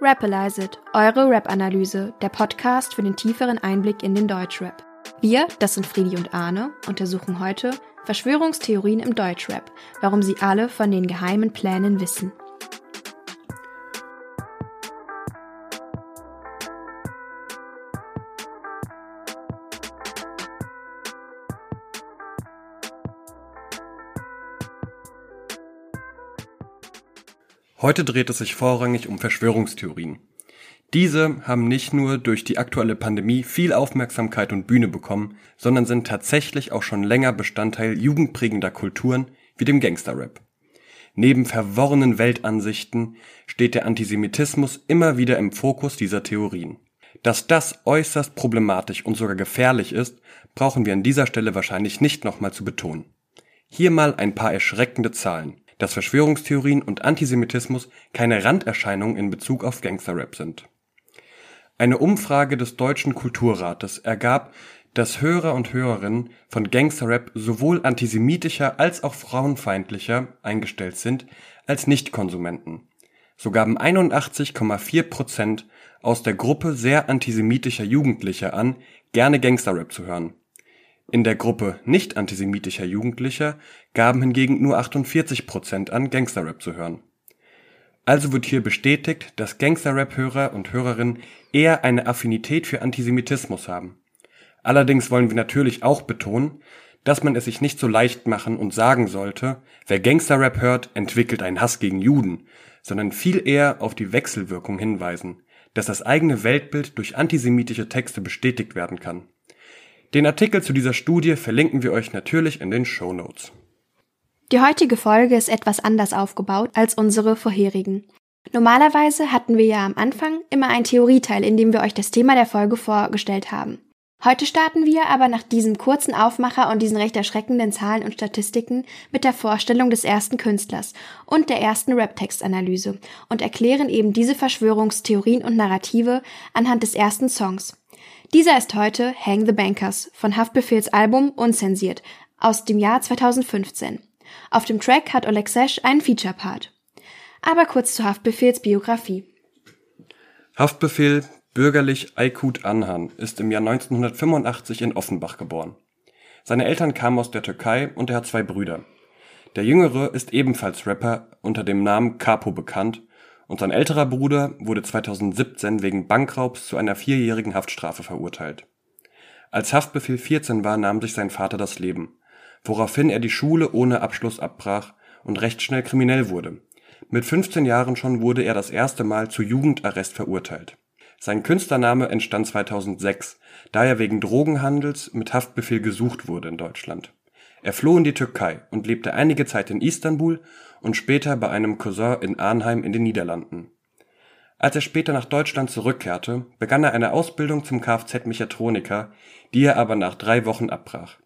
Rapalize It, eure Rap-Analyse, der Podcast für den tieferen Einblick in den Deutschrap. Wir, das sind Friedi und Arne, untersuchen heute Verschwörungstheorien im Deutschrap, warum sie alle von den geheimen Plänen wissen. Heute dreht es sich vorrangig um Verschwörungstheorien. Diese haben nicht nur durch die aktuelle Pandemie viel Aufmerksamkeit und Bühne bekommen, sondern sind tatsächlich auch schon länger Bestandteil jugendprägender Kulturen wie dem Gangsterrap. Neben verworrenen Weltansichten steht der Antisemitismus immer wieder im Fokus dieser Theorien. Dass das äußerst problematisch und sogar gefährlich ist, brauchen wir an dieser Stelle wahrscheinlich nicht nochmal zu betonen. Hier mal ein paar erschreckende Zahlen dass Verschwörungstheorien und Antisemitismus keine Randerscheinung in Bezug auf Gangsterrap sind. Eine Umfrage des Deutschen Kulturrates ergab, dass Hörer und Hörerinnen von Gangsterrap sowohl antisemitischer als auch frauenfeindlicher eingestellt sind als Nichtkonsumenten. So gaben 81,4 Prozent aus der Gruppe sehr antisemitischer Jugendlicher an, gerne Gangsterrap zu hören in der Gruppe nicht-antisemitischer Jugendlicher gaben hingegen nur 48 Prozent an, Gangsterrap zu hören. Also wird hier bestätigt, dass Gangsterrap-Hörer und Hörerinnen eher eine Affinität für Antisemitismus haben. Allerdings wollen wir natürlich auch betonen, dass man es sich nicht so leicht machen und sagen sollte, wer Gangsterrap hört, entwickelt einen Hass gegen Juden, sondern viel eher auf die Wechselwirkung hinweisen, dass das eigene Weltbild durch antisemitische Texte bestätigt werden kann den Artikel zu dieser Studie verlinken wir euch natürlich in den Show Notes. Die heutige Folge ist etwas anders aufgebaut als unsere vorherigen. Normalerweise hatten wir ja am Anfang immer einen Theorieteil, in dem wir euch das Thema der Folge vorgestellt haben. Heute starten wir aber nach diesem kurzen Aufmacher und diesen recht erschreckenden Zahlen und Statistiken mit der Vorstellung des ersten Künstlers und der ersten Rap-Textanalyse und erklären eben diese Verschwörungstheorien und Narrative anhand des ersten Songs. Dieser ist heute Hang the Bankers von Haftbefehls Album Unzensiert aus dem Jahr 2015. Auf dem Track hat Oleg Sesh einen Feature-Part. Aber kurz zu Haftbefehls Biografie. Haftbefehl, bürgerlich Aykut Anhan, ist im Jahr 1985 in Offenbach geboren. Seine Eltern kamen aus der Türkei und er hat zwei Brüder. Der jüngere ist ebenfalls Rapper unter dem Namen Capo bekannt und sein älterer Bruder wurde 2017 wegen Bankraubs zu einer vierjährigen Haftstrafe verurteilt. Als Haftbefehl 14 war, nahm sich sein Vater das Leben, woraufhin er die Schule ohne Abschluss abbrach und recht schnell kriminell wurde. Mit 15 Jahren schon wurde er das erste Mal zu Jugendarrest verurteilt. Sein Künstlername entstand 2006, da er wegen Drogenhandels mit Haftbefehl gesucht wurde in Deutschland. Er floh in die Türkei und lebte einige Zeit in Istanbul und später bei einem Cousin in Arnheim in den Niederlanden. Als er später nach Deutschland zurückkehrte, begann er eine Ausbildung zum Kfz-Mechatroniker, die er aber nach drei Wochen abbrach.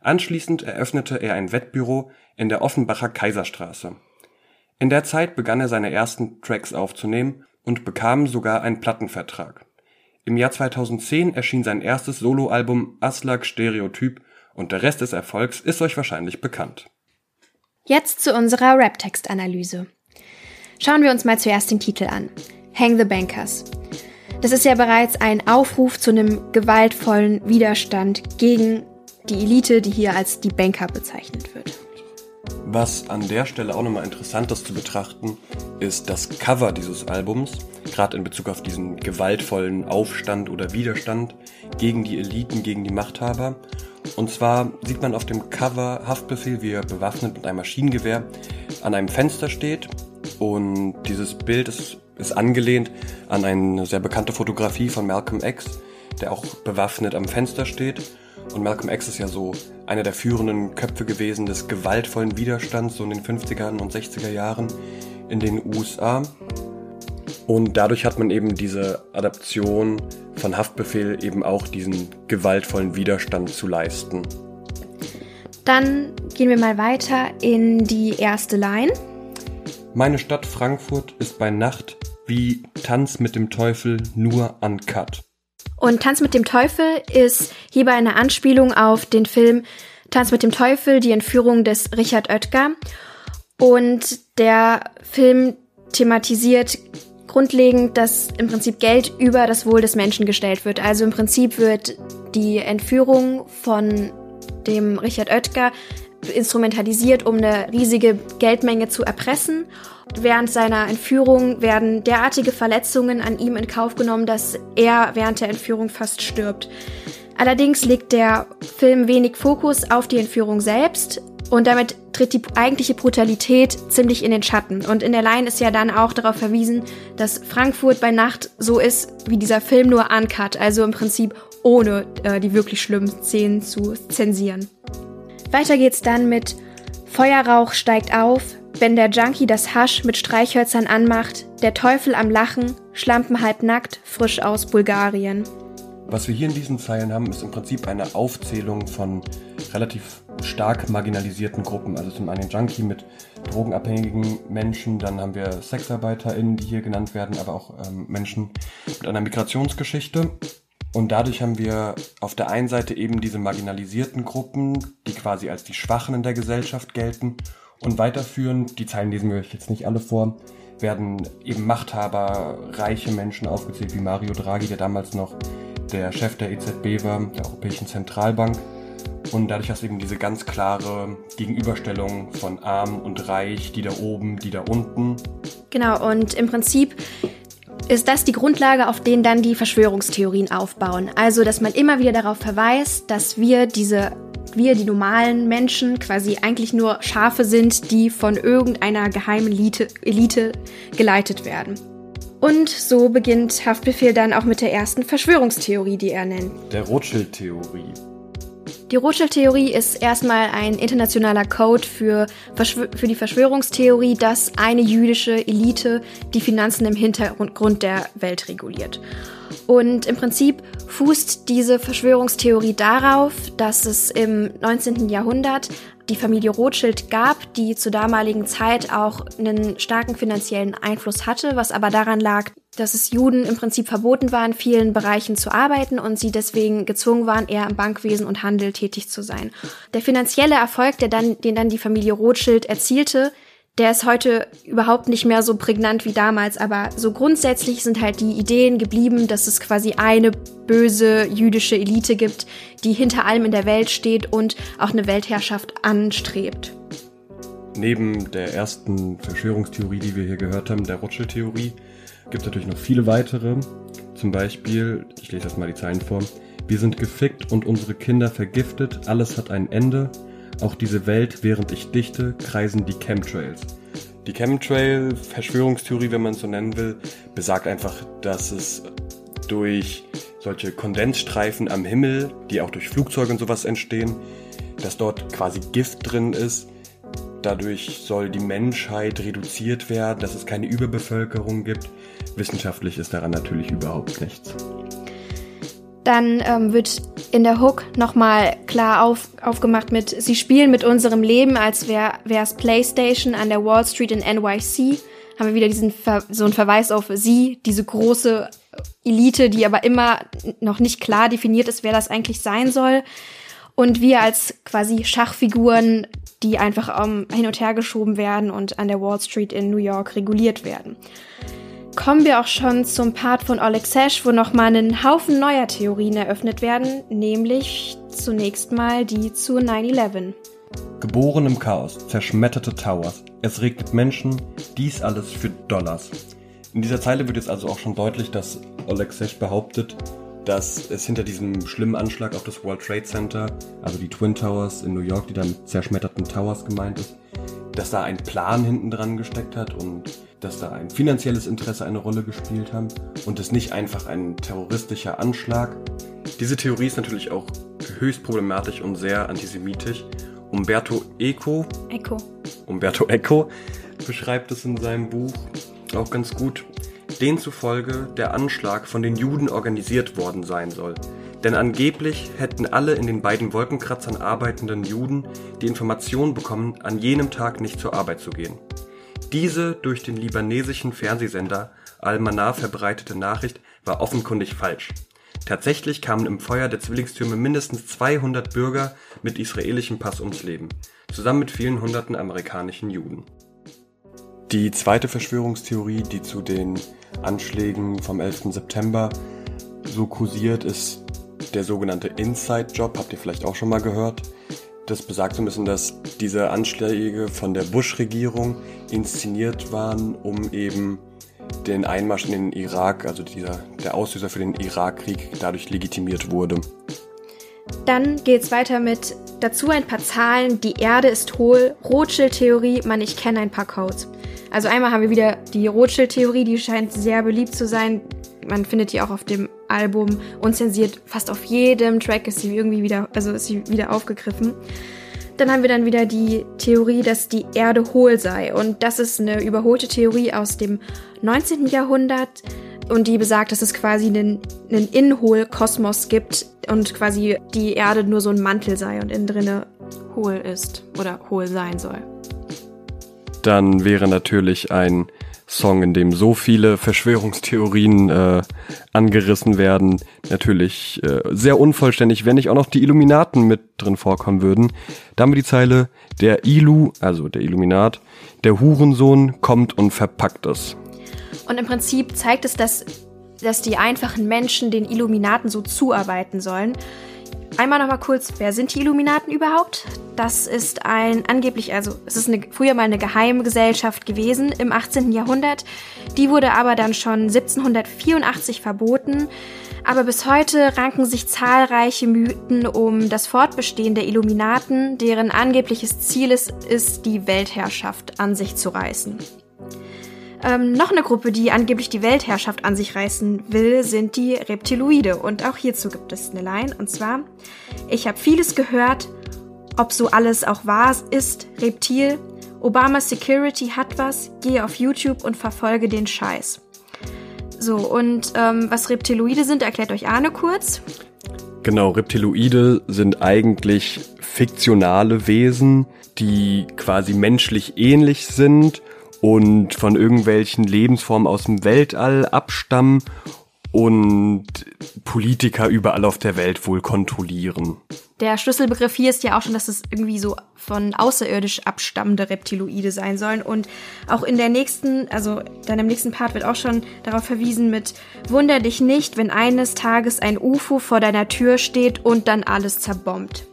Anschließend eröffnete er ein Wettbüro in der Offenbacher Kaiserstraße. In der Zeit begann er seine ersten Tracks aufzunehmen und bekam sogar einen Plattenvertrag. Im Jahr 2010 erschien sein erstes Soloalbum Aslak Stereotyp und der Rest des Erfolgs ist euch wahrscheinlich bekannt. Jetzt zu unserer Rap-Text-Analyse. Schauen wir uns mal zuerst den Titel an. Hang the Bankers. Das ist ja bereits ein Aufruf zu einem gewaltvollen Widerstand gegen die Elite, die hier als die Banker bezeichnet wird. Was an der Stelle auch nochmal interessant ist zu betrachten, ist das Cover dieses Albums, gerade in Bezug auf diesen gewaltvollen Aufstand oder Widerstand gegen die Eliten, gegen die Machthaber. Und zwar sieht man auf dem Cover Haftbefehl, wie er bewaffnet mit einem Maschinengewehr an einem Fenster steht. Und dieses Bild ist, ist angelehnt an eine sehr bekannte Fotografie von Malcolm X, der auch bewaffnet am Fenster steht. Und Malcolm X ist ja so einer der führenden Köpfe gewesen des gewaltvollen Widerstands so in den 50er und 60er Jahren in den USA. Und dadurch hat man eben diese Adaption von Haftbefehl eben auch diesen gewaltvollen Widerstand zu leisten. Dann gehen wir mal weiter in die erste Line. Meine Stadt Frankfurt ist bei Nacht wie Tanz mit dem Teufel nur uncut. Und Tanz mit dem Teufel ist hierbei eine Anspielung auf den Film Tanz mit dem Teufel, die Entführung des Richard Oetker. Und der Film thematisiert grundlegend, dass im Prinzip Geld über das Wohl des Menschen gestellt wird. Also im Prinzip wird die Entführung von dem Richard Oetker instrumentalisiert, um eine riesige Geldmenge zu erpressen. Während seiner Entführung werden derartige Verletzungen an ihm in Kauf genommen, dass er während der Entführung fast stirbt. Allerdings legt der Film wenig Fokus auf die Entführung selbst und damit tritt die eigentliche Brutalität ziemlich in den Schatten. Und in der Line ist ja dann auch darauf verwiesen, dass Frankfurt bei Nacht so ist wie dieser Film nur uncut, also im Prinzip ohne äh, die wirklich schlimmen Szenen zu zensieren. Weiter geht's dann mit Feuerrauch steigt auf, wenn der Junkie das Hasch mit Streichhölzern anmacht, der Teufel am Lachen, Schlampen halb nackt, frisch aus Bulgarien. Was wir hier in diesen Zeilen haben, ist im Prinzip eine Aufzählung von relativ stark marginalisierten Gruppen. Also zum einen Junkie mit drogenabhängigen Menschen, dann haben wir SexarbeiterInnen, die hier genannt werden, aber auch ähm, Menschen mit einer Migrationsgeschichte. Und dadurch haben wir auf der einen Seite eben diese marginalisierten Gruppen, die quasi als die Schwachen in der Gesellschaft gelten. Und weiterführend, die Zeilen lesen wir euch jetzt nicht alle vor, werden eben Machthaber, reiche Menschen aufgezählt, wie Mario Draghi, der damals noch der Chef der EZB war, der Europäischen Zentralbank. Und dadurch hast du eben diese ganz klare Gegenüberstellung von arm und reich, die da oben, die da unten. Genau, und im Prinzip ist das die Grundlage, auf denen dann die Verschwörungstheorien aufbauen. Also, dass man immer wieder darauf verweist, dass wir diese wir, die normalen Menschen, quasi eigentlich nur Schafe sind, die von irgendeiner geheimen Elite, Elite geleitet werden. Und so beginnt Haftbefehl dann auch mit der ersten Verschwörungstheorie, die er nennt. Der Rothschild-Theorie. Die Rothschild-Theorie ist erstmal ein internationaler Code für, für die Verschwörungstheorie, dass eine jüdische Elite die Finanzen im Hintergrund der Welt reguliert. Und im Prinzip fußt diese Verschwörungstheorie darauf, dass es im 19. Jahrhundert die Familie Rothschild gab, die zur damaligen Zeit auch einen starken finanziellen Einfluss hatte, was aber daran lag, dass es Juden im Prinzip verboten war, in vielen Bereichen zu arbeiten und sie deswegen gezwungen waren, eher im Bankwesen und Handel tätig zu sein. Der finanzielle Erfolg, der dann, den dann die Familie Rothschild erzielte, der ist heute überhaupt nicht mehr so prägnant wie damals, aber so grundsätzlich sind halt die Ideen geblieben, dass es quasi eine böse jüdische Elite gibt, die hinter allem in der Welt steht und auch eine Weltherrschaft anstrebt. Neben der ersten Verschwörungstheorie, die wir hier gehört haben, der Rothschild-Theorie, gibt es natürlich noch viele weitere. Zum Beispiel, ich lese jetzt mal die Zeilen vor. Wir sind gefickt und unsere Kinder vergiftet, alles hat ein Ende. Auch diese Welt, während ich dichte, kreisen die Chemtrails. Die Chemtrail-Verschwörungstheorie, wenn man es so nennen will, besagt einfach, dass es durch solche Kondensstreifen am Himmel, die auch durch Flugzeuge und sowas entstehen, dass dort quasi Gift drin ist. Dadurch soll die Menschheit reduziert werden, dass es keine Überbevölkerung gibt. Wissenschaftlich ist daran natürlich überhaupt nichts. Dann ähm, wird in der Hook nochmal klar auf, aufgemacht mit, sie spielen mit unserem Leben, als wäre es PlayStation an der Wall Street in NYC. Haben wir wieder diesen Ver so einen Verweis auf sie, diese große Elite, die aber immer noch nicht klar definiert ist, wer das eigentlich sein soll. Und wir als quasi Schachfiguren, die einfach um, hin und her geschoben werden und an der Wall Street in New York reguliert werden kommen wir auch schon zum Part von Oleg Sesh, wo nochmal einen Haufen neuer Theorien eröffnet werden, nämlich zunächst mal die zu 9-11. Geboren im Chaos, zerschmetterte Towers. Es regnet Menschen, dies alles für Dollars. In dieser Zeile wird jetzt also auch schon deutlich, dass Oleg Sesh behauptet, dass es hinter diesem schlimmen Anschlag auf das World Trade Center, also die Twin Towers in New York, die da mit zerschmetterten Towers gemeint ist, dass da ein Plan hinten dran gesteckt hat und dass da ein finanzielles Interesse eine Rolle gespielt haben und es nicht einfach ein terroristischer Anschlag. Diese Theorie ist natürlich auch höchst problematisch und sehr antisemitisch. Umberto Eco, Eco. Umberto Eco beschreibt es in seinem Buch auch ganz gut, den zufolge der Anschlag von den Juden organisiert worden sein soll. Denn angeblich hätten alle in den beiden Wolkenkratzern arbeitenden Juden die Information bekommen, an jenem Tag nicht zur Arbeit zu gehen. Diese durch den libanesischen Fernsehsender Al-Manar verbreitete Nachricht war offenkundig falsch. Tatsächlich kamen im Feuer der Zwillingstürme mindestens 200 Bürger mit israelischem Pass ums Leben, zusammen mit vielen hunderten amerikanischen Juden. Die zweite Verschwörungstheorie, die zu den Anschlägen vom 11. September so kursiert, ist der sogenannte Inside-Job. Habt ihr vielleicht auch schon mal gehört? Das besagt so ein bisschen, dass diese Anschläge von der Bush-Regierung inszeniert waren, um eben den Einmarsch in den Irak, also dieser, der Auslöser für den Irakkrieg, dadurch legitimiert wurde. Dann geht's weiter mit dazu ein paar Zahlen. Die Erde ist hohl. Rothschild-Theorie, man, ich kenne ein paar Codes. Also einmal haben wir wieder die Rothschild-Theorie, die scheint sehr beliebt zu sein. Man findet die auch auf dem Album unzensiert. Fast auf jedem Track ist sie irgendwie wieder, also ist sie wieder aufgegriffen. Dann haben wir dann wieder die Theorie, dass die Erde hohl sei. Und das ist eine überholte Theorie aus dem 19. Jahrhundert. Und die besagt, dass es quasi einen, einen Innenhohl-Kosmos gibt und quasi die Erde nur so ein Mantel sei und innen drinne hohl ist oder hohl sein soll. Dann wäre natürlich ein Song, in dem so viele Verschwörungstheorien äh, angerissen werden, natürlich äh, sehr unvollständig, wenn nicht auch noch die Illuminaten mit drin vorkommen würden. Da haben wir die Zeile, der Ilu, also der Illuminat, der Hurensohn kommt und verpackt es. Und im Prinzip zeigt es, dass, dass die einfachen Menschen den Illuminaten so zuarbeiten sollen. Einmal noch mal kurz, wer sind die Illuminaten überhaupt? Das ist ein angeblich, also es ist eine, früher mal eine Geheimgesellschaft gewesen im 18. Jahrhundert. Die wurde aber dann schon 1784 verboten. Aber bis heute ranken sich zahlreiche Mythen um das Fortbestehen der Illuminaten, deren angebliches Ziel es ist, die Weltherrschaft an sich zu reißen. Ähm, noch eine Gruppe, die angeblich die Weltherrschaft an sich reißen will, sind die Reptiloide. Und auch hierzu gibt es eine Line. Und zwar, ich habe vieles gehört, ob so alles auch wahr ist, Reptil. Obama Security hat was, gehe auf YouTube und verfolge den Scheiß. So, und ähm, was Reptiloide sind, erklärt euch Arne kurz. Genau, Reptiloide sind eigentlich fiktionale Wesen, die quasi menschlich ähnlich sind und von irgendwelchen Lebensformen aus dem Weltall abstammen und Politiker überall auf der Welt wohl kontrollieren. Der Schlüsselbegriff hier ist ja auch schon, dass es irgendwie so von außerirdisch abstammende Reptiloide sein sollen. Und auch in der nächsten, also dann im nächsten Part wird auch schon darauf verwiesen mit Wunder dich nicht, wenn eines Tages ein UFO vor deiner Tür steht und dann alles zerbombt.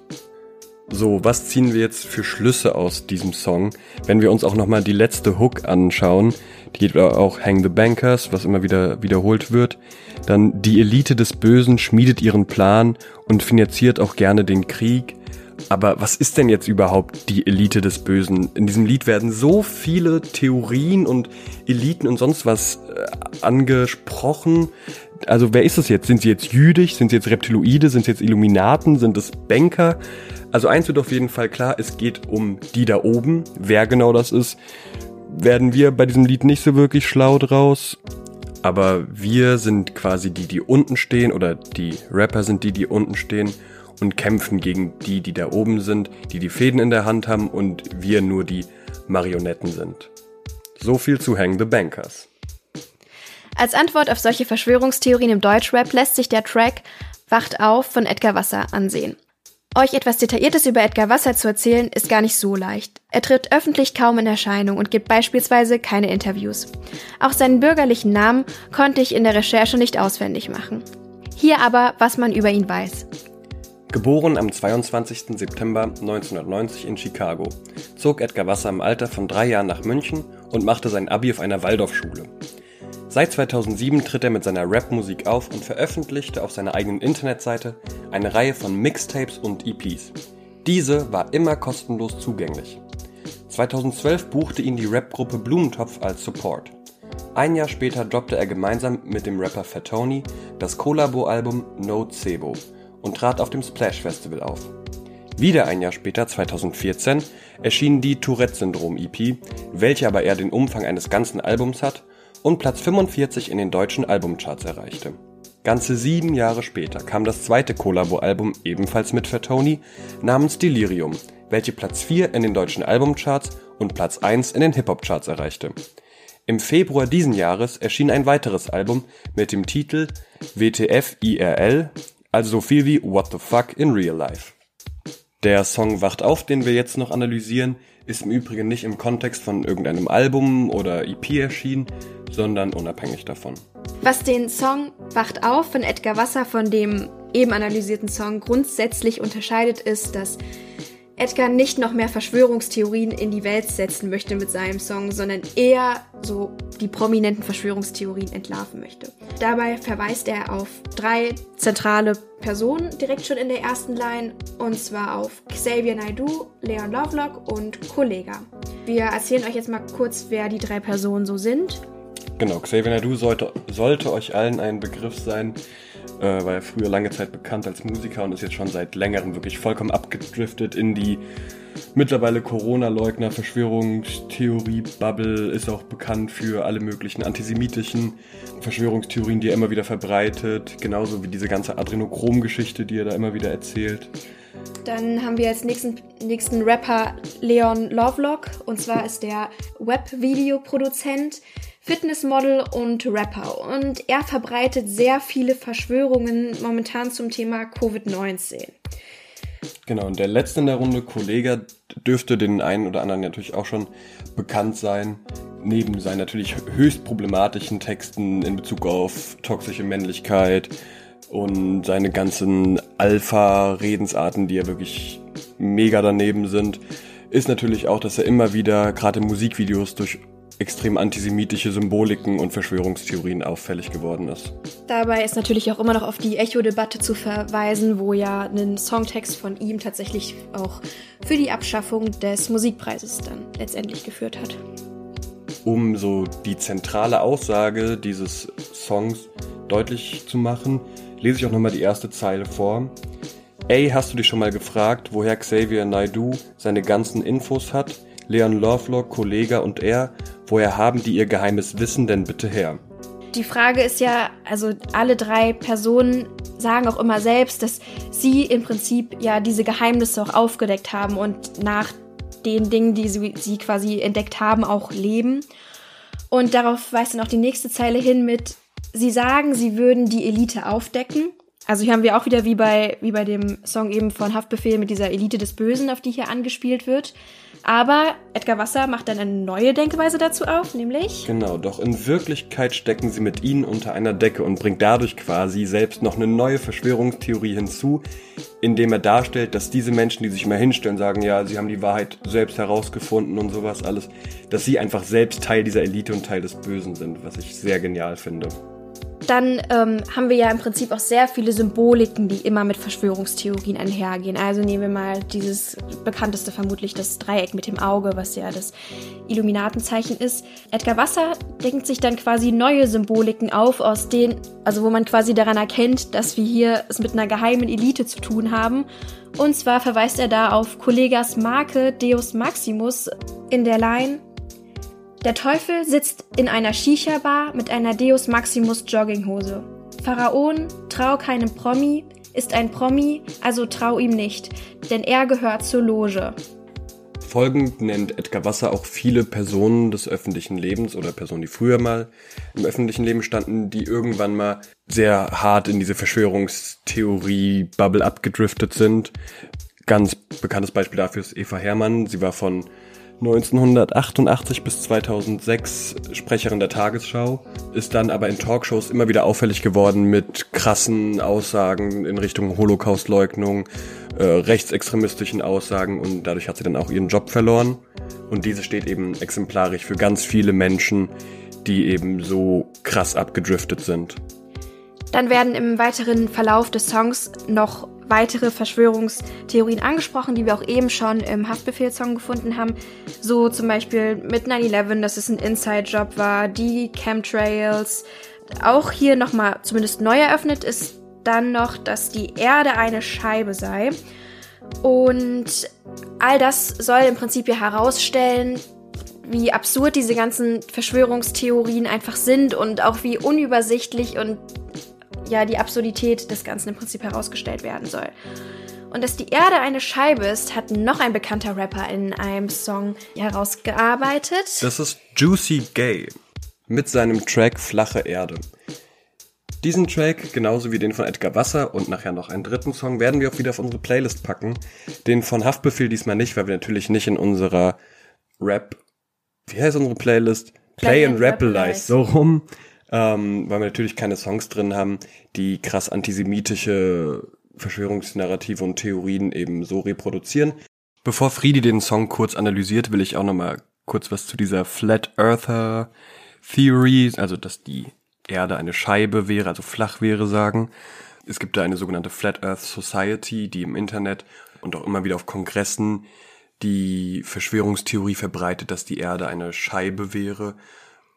So, was ziehen wir jetzt für Schlüsse aus diesem Song? Wenn wir uns auch nochmal die letzte Hook anschauen, die geht auch Hang the Bankers, was immer wieder wiederholt wird, dann die Elite des Bösen schmiedet ihren Plan und finanziert auch gerne den Krieg. Aber was ist denn jetzt überhaupt die Elite des Bösen? In diesem Lied werden so viele Theorien und Eliten und sonst was äh, angesprochen. Also wer ist es jetzt? Sind sie jetzt jüdisch? Sind sie jetzt Reptiloide? Sind sie jetzt Illuminaten? Sind es Banker? Also eins wird auf jeden Fall klar, es geht um die da oben. Wer genau das ist, werden wir bei diesem Lied nicht so wirklich schlau draus. Aber wir sind quasi die, die unten stehen oder die Rapper sind die, die unten stehen und kämpfen gegen die, die da oben sind, die die Fäden in der Hand haben und wir nur die Marionetten sind. So viel zu Hang the Bankers. Als Antwort auf solche Verschwörungstheorien im Deutschrap lässt sich der Track Wacht auf von Edgar Wasser ansehen. Euch etwas Detailliertes über Edgar Wasser zu erzählen, ist gar nicht so leicht. Er tritt öffentlich kaum in Erscheinung und gibt beispielsweise keine Interviews. Auch seinen bürgerlichen Namen konnte ich in der Recherche nicht auswendig machen. Hier aber, was man über ihn weiß. Geboren am 22. September 1990 in Chicago, zog Edgar Wasser im Alter von drei Jahren nach München und machte sein Abi auf einer Waldorfschule. Seit 2007 tritt er mit seiner Rap-Musik auf und veröffentlichte auf seiner eigenen Internetseite eine Reihe von Mixtapes und EPs. Diese war immer kostenlos zugänglich. 2012 buchte ihn die Rap-Gruppe Blumentopf als Support. Ein Jahr später droppte er gemeinsam mit dem Rapper Fatoni das Collabo-Album No Cebo und trat auf dem Splash Festival auf. Wieder ein Jahr später, 2014, erschien die Tourette-Syndrom-EP, welche aber eher den Umfang eines ganzen Albums hat und Platz 45 in den deutschen Albumcharts erreichte. Ganze sieben Jahre später kam das zweite Collabo-Album ebenfalls mit Fatoni namens Delirium, welche Platz 4 in den deutschen Albumcharts und Platz 1 in den Hip-Hop-Charts erreichte. Im Februar diesen Jahres erschien ein weiteres Album mit dem Titel WTF IRL, also so viel wie What the Fuck in Real Life. Der Song Wacht auf, den wir jetzt noch analysieren, ist im Übrigen nicht im Kontext von irgendeinem Album oder EP erschienen, sondern unabhängig davon. Was den Song Wacht auf von Edgar Wasser von dem eben analysierten Song grundsätzlich unterscheidet, ist, dass Edgar nicht noch mehr Verschwörungstheorien in die Welt setzen möchte mit seinem Song, sondern eher so die prominenten Verschwörungstheorien entlarven möchte. Dabei verweist er auf drei zentrale Personen direkt schon in der ersten Line, und zwar auf Xavier Naidoo, Leon Lovelock und Kollega. Wir erzählen euch jetzt mal kurz, wer die drei Personen so sind. Genau, Xavier Naidoo sollte, sollte euch allen ein Begriff sein äh, war ja früher lange Zeit bekannt als Musiker und ist jetzt schon seit längerem wirklich vollkommen abgedriftet in die mittlerweile Corona-Leugner, Verschwörungstheorie-Bubble, ist auch bekannt für alle möglichen antisemitischen Verschwörungstheorien, die er immer wieder verbreitet, genauso wie diese ganze Adrenochrom-Geschichte, die er da immer wieder erzählt. Dann haben wir als nächsten, nächsten Rapper Leon Lovelock. Und zwar ist der Webvideoproduzent, Fitnessmodel und Rapper. Und er verbreitet sehr viele Verschwörungen momentan zum Thema Covid-19. Genau, und der letzte in der Runde, Kollege, dürfte den einen oder anderen natürlich auch schon bekannt sein. Neben seinen natürlich höchst problematischen Texten in Bezug auf toxische Männlichkeit und seine ganzen Alpha-Redensarten, die ja wirklich mega daneben sind, ist natürlich auch, dass er immer wieder gerade in Musikvideos durch extrem antisemitische Symboliken und Verschwörungstheorien auffällig geworden ist. Dabei ist natürlich auch immer noch auf die Echo-Debatte zu verweisen, wo ja ein Songtext von ihm tatsächlich auch für die Abschaffung des Musikpreises dann letztendlich geführt hat. Um so die zentrale Aussage dieses Songs deutlich zu machen, lese ich auch nochmal die erste Zeile vor. Ey, hast du dich schon mal gefragt, woher Xavier Naidoo seine ganzen Infos hat? Leon Lovelock, Kollega und er, woher haben die ihr geheimes Wissen denn bitte her? Die Frage ist ja, also alle drei Personen sagen auch immer selbst, dass sie im Prinzip ja diese Geheimnisse auch aufgedeckt haben und nach den Dingen, die sie, sie quasi entdeckt haben, auch leben. Und darauf weist dann auch die nächste Zeile hin mit, sie sagen, sie würden die Elite aufdecken. Also hier haben wir auch wieder wie bei, wie bei dem Song eben von Haftbefehl mit dieser Elite des Bösen, auf die hier angespielt wird. Aber Edgar Wasser macht dann eine neue Denkweise dazu auf, nämlich. Genau, doch in Wirklichkeit stecken sie mit ihnen unter einer Decke und bringt dadurch quasi selbst noch eine neue Verschwörungstheorie hinzu, indem er darstellt, dass diese Menschen, die sich mal hinstellen, sagen, ja, sie haben die Wahrheit selbst herausgefunden und sowas alles, dass sie einfach selbst Teil dieser Elite und Teil des Bösen sind, was ich sehr genial finde. Dann ähm, haben wir ja im Prinzip auch sehr viele Symboliken, die immer mit Verschwörungstheorien einhergehen. Also nehmen wir mal dieses bekannteste vermutlich das Dreieck mit dem Auge, was ja das Illuminatenzeichen ist. Edgar Wasser denkt sich dann quasi neue Symboliken auf, aus denen, also wo man quasi daran erkennt, dass wir hier es mit einer geheimen Elite zu tun haben. Und zwar verweist er da auf Kollegas Marke Deus Maximus in der Line der Teufel sitzt in einer Shisha-Bar mit einer Deus Maximus Jogginghose. Pharaon, trau keinem Promi, ist ein Promi, also trau ihm nicht, denn er gehört zur Loge. Folgend nennt Edgar Wasser auch viele Personen des öffentlichen Lebens oder Personen, die früher mal im öffentlichen Leben standen, die irgendwann mal sehr hart in diese Verschwörungstheorie-Bubble abgedriftet sind. Ganz bekanntes Beispiel dafür ist Eva Hermann. Sie war von 1988 bis 2006 Sprecherin der Tagesschau, ist dann aber in Talkshows immer wieder auffällig geworden mit krassen Aussagen in Richtung Holocaustleugnung, äh, rechtsextremistischen Aussagen und dadurch hat sie dann auch ihren Job verloren. Und diese steht eben exemplarisch für ganz viele Menschen, die eben so krass abgedriftet sind. Dann werden im weiteren Verlauf des Songs noch weitere Verschwörungstheorien angesprochen, die wir auch eben schon im Haftbefehlssong gefunden haben. So zum Beispiel mit 9-11, dass es ein Inside-Job war, die Chemtrails. Auch hier nochmal zumindest neu eröffnet ist dann noch, dass die Erde eine Scheibe sei. Und all das soll im Prinzip ja herausstellen, wie absurd diese ganzen Verschwörungstheorien einfach sind und auch wie unübersichtlich und ja die Absurdität des Ganzen im Prinzip herausgestellt werden soll. Und dass die Erde eine Scheibe ist, hat noch ein bekannter Rapper in einem Song herausgearbeitet. Das ist Juicy Gay mit seinem Track Flache Erde. Diesen Track, genauso wie den von Edgar Wasser und nachher noch einen dritten Song, werden wir auch wieder auf unsere Playlist packen. Den von Haftbefehl diesmal nicht, weil wir natürlich nicht in unserer Rap, wie heißt unsere Playlist? Play, Play and Rap so rum, ähm, weil wir natürlich keine Songs drin haben, die krass antisemitische Verschwörungsnarrative und Theorien eben so reproduzieren. Bevor Friedi den Song kurz analysiert, will ich auch nochmal kurz was zu dieser Flat Earther Theory, also dass die Erde eine Scheibe wäre, also flach wäre, sagen. Es gibt da eine sogenannte Flat Earth Society, die im Internet und auch immer wieder auf Kongressen die Verschwörungstheorie verbreitet, dass die Erde eine Scheibe wäre.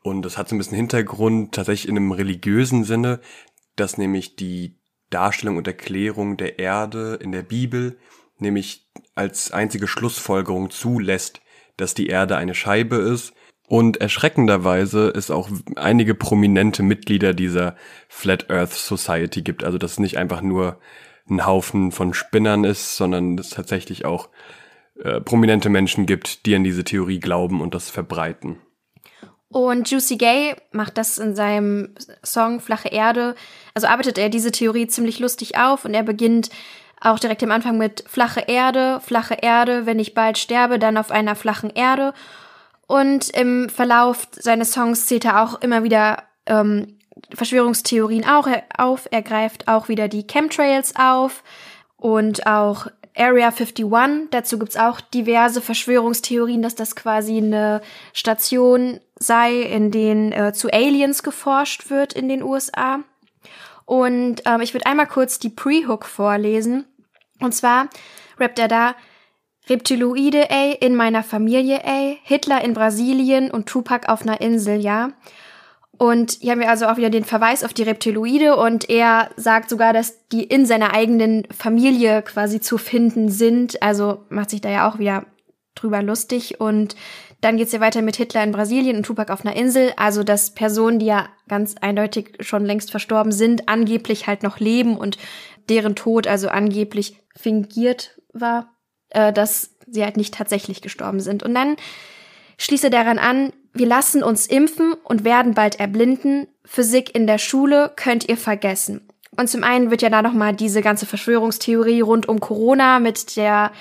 Und das hat so ein bisschen Hintergrund tatsächlich in einem religiösen Sinne, dass nämlich die Darstellung und Erklärung der Erde in der Bibel nämlich als einzige Schlussfolgerung zulässt, dass die Erde eine Scheibe ist und erschreckenderweise es auch einige prominente Mitglieder dieser Flat Earth Society gibt. Also dass es nicht einfach nur ein Haufen von Spinnern ist, sondern es tatsächlich auch äh, prominente Menschen gibt, die an diese Theorie glauben und das verbreiten. Und Juicy Gay macht das in seinem Song Flache Erde. Also arbeitet er diese Theorie ziemlich lustig auf und er beginnt auch direkt am Anfang mit flache Erde, flache Erde, wenn ich bald sterbe, dann auf einer flachen Erde. Und im Verlauf seines Songs zählt er auch immer wieder ähm, Verschwörungstheorien auch auf. Er greift auch wieder die Chemtrails auf und auch Area 51. Dazu gibt's auch diverse Verschwörungstheorien, dass das quasi eine Station sei, in denen äh, zu Aliens geforscht wird in den USA. Und ähm, ich würde einmal kurz die Pre-Hook vorlesen. Und zwar rappt er da, Reptiloide, ey, in meiner Familie, ey, Hitler in Brasilien und Tupac auf einer Insel, ja. Und hier haben wir also auch wieder den Verweis auf die Reptiloide und er sagt sogar, dass die in seiner eigenen Familie quasi zu finden sind. Also macht sich da ja auch wieder drüber lustig. Und dann geht's ja weiter mit Hitler in Brasilien und Tupac auf einer Insel. Also dass Personen, die ja ganz eindeutig schon längst verstorben sind, angeblich halt noch leben und deren Tod also angeblich fingiert war äh, dass sie halt nicht tatsächlich gestorben sind. Und dann schließe daran an, wir lassen uns impfen und werden bald erblinden. Physik in der Schule könnt ihr vergessen. Und zum einen wird ja da nochmal diese ganze Verschwörungstheorie rund um Corona mit der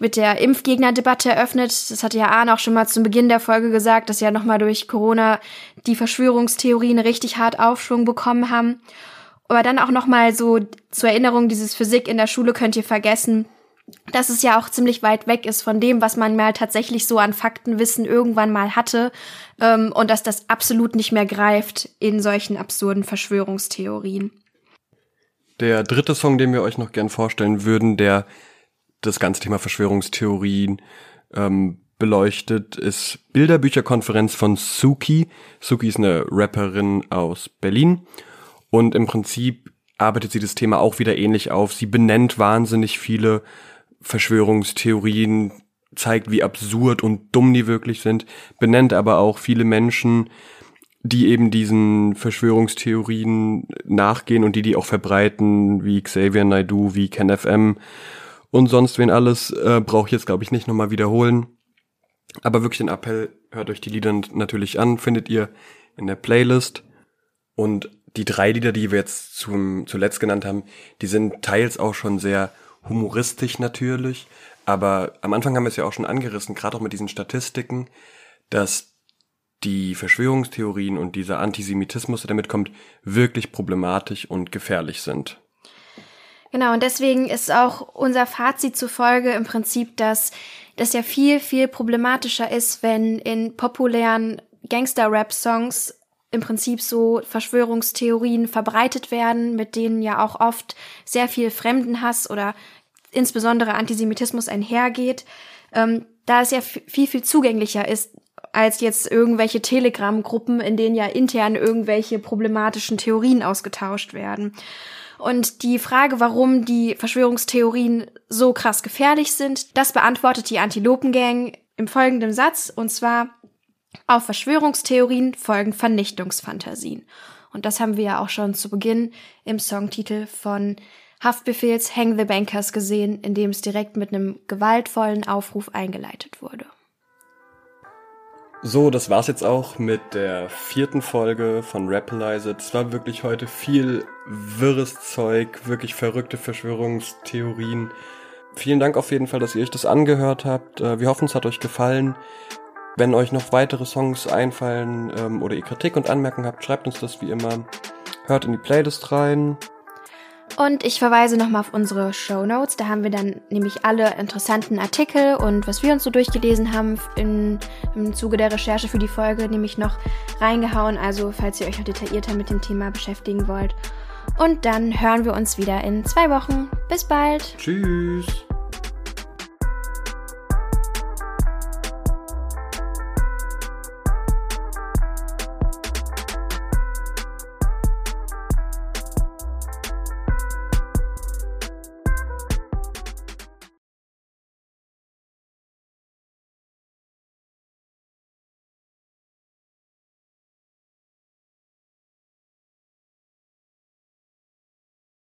mit der Impfgegnerdebatte eröffnet. Das hatte ja Arne auch schon mal zum Beginn der Folge gesagt, dass ja nochmal durch Corona die Verschwörungstheorien richtig hart Aufschwung bekommen haben. Aber dann auch nochmal so zur Erinnerung, dieses Physik in der Schule könnt ihr vergessen dass es ja auch ziemlich weit weg ist von dem, was man mal tatsächlich so an Faktenwissen irgendwann mal hatte ähm, und dass das absolut nicht mehr greift in solchen absurden Verschwörungstheorien. Der dritte Song, den wir euch noch gern vorstellen würden, der das ganze Thema Verschwörungstheorien ähm, beleuchtet, ist Bilderbücherkonferenz von Suki. Suki ist eine Rapperin aus Berlin und im Prinzip arbeitet sie das Thema auch wieder ähnlich auf. Sie benennt wahnsinnig viele Verschwörungstheorien, zeigt, wie absurd und dumm die wirklich sind, benennt aber auch viele Menschen, die eben diesen Verschwörungstheorien nachgehen und die die auch verbreiten, wie Xavier Naidu, wie Ken FM und sonst wen alles, äh, brauche ich jetzt glaube ich nicht nochmal wiederholen. Aber wirklich den Appell, hört euch die Lieder natürlich an, findet ihr in der Playlist. Und die drei Lieder, die wir jetzt zum, zuletzt genannt haben, die sind teils auch schon sehr humoristisch natürlich, aber am Anfang haben wir es ja auch schon angerissen, gerade auch mit diesen Statistiken, dass die Verschwörungstheorien und dieser Antisemitismus, der damit kommt, wirklich problematisch und gefährlich sind. Genau, und deswegen ist auch unser Fazit zufolge im Prinzip, dass das ja viel, viel problematischer ist, wenn in populären Gangster-Rap-Songs im Prinzip so Verschwörungstheorien verbreitet werden, mit denen ja auch oft sehr viel Fremdenhass oder insbesondere Antisemitismus einhergeht, ähm, da es ja viel, viel zugänglicher ist als jetzt irgendwelche Telegram-Gruppen, in denen ja intern irgendwelche problematischen Theorien ausgetauscht werden. Und die Frage, warum die Verschwörungstheorien so krass gefährlich sind, das beantwortet die Antilopengang im folgenden Satz, und zwar auf Verschwörungstheorien folgen Vernichtungsfantasien. Und das haben wir ja auch schon zu Beginn im Songtitel von Haftbefehls Hang the Bankers gesehen, in dem es direkt mit einem gewaltvollen Aufruf eingeleitet wurde. So, das war's jetzt auch mit der vierten Folge von Rapalize. Es war wirklich heute viel wirres Zeug, wirklich verrückte Verschwörungstheorien. Vielen Dank auf jeden Fall, dass ihr euch das angehört habt. Äh, wir hoffen, es hat euch gefallen. Wenn euch noch weitere Songs einfallen ähm, oder ihr Kritik und Anmerkungen habt, schreibt uns das wie immer. Hört in die Playlist rein. Und ich verweise nochmal auf unsere Show Notes. Da haben wir dann nämlich alle interessanten Artikel und was wir uns so durchgelesen haben in, im Zuge der Recherche für die Folge nämlich noch reingehauen. Also falls ihr euch noch detaillierter mit dem Thema beschäftigen wollt. Und dann hören wir uns wieder in zwei Wochen. Bis bald. Tschüss.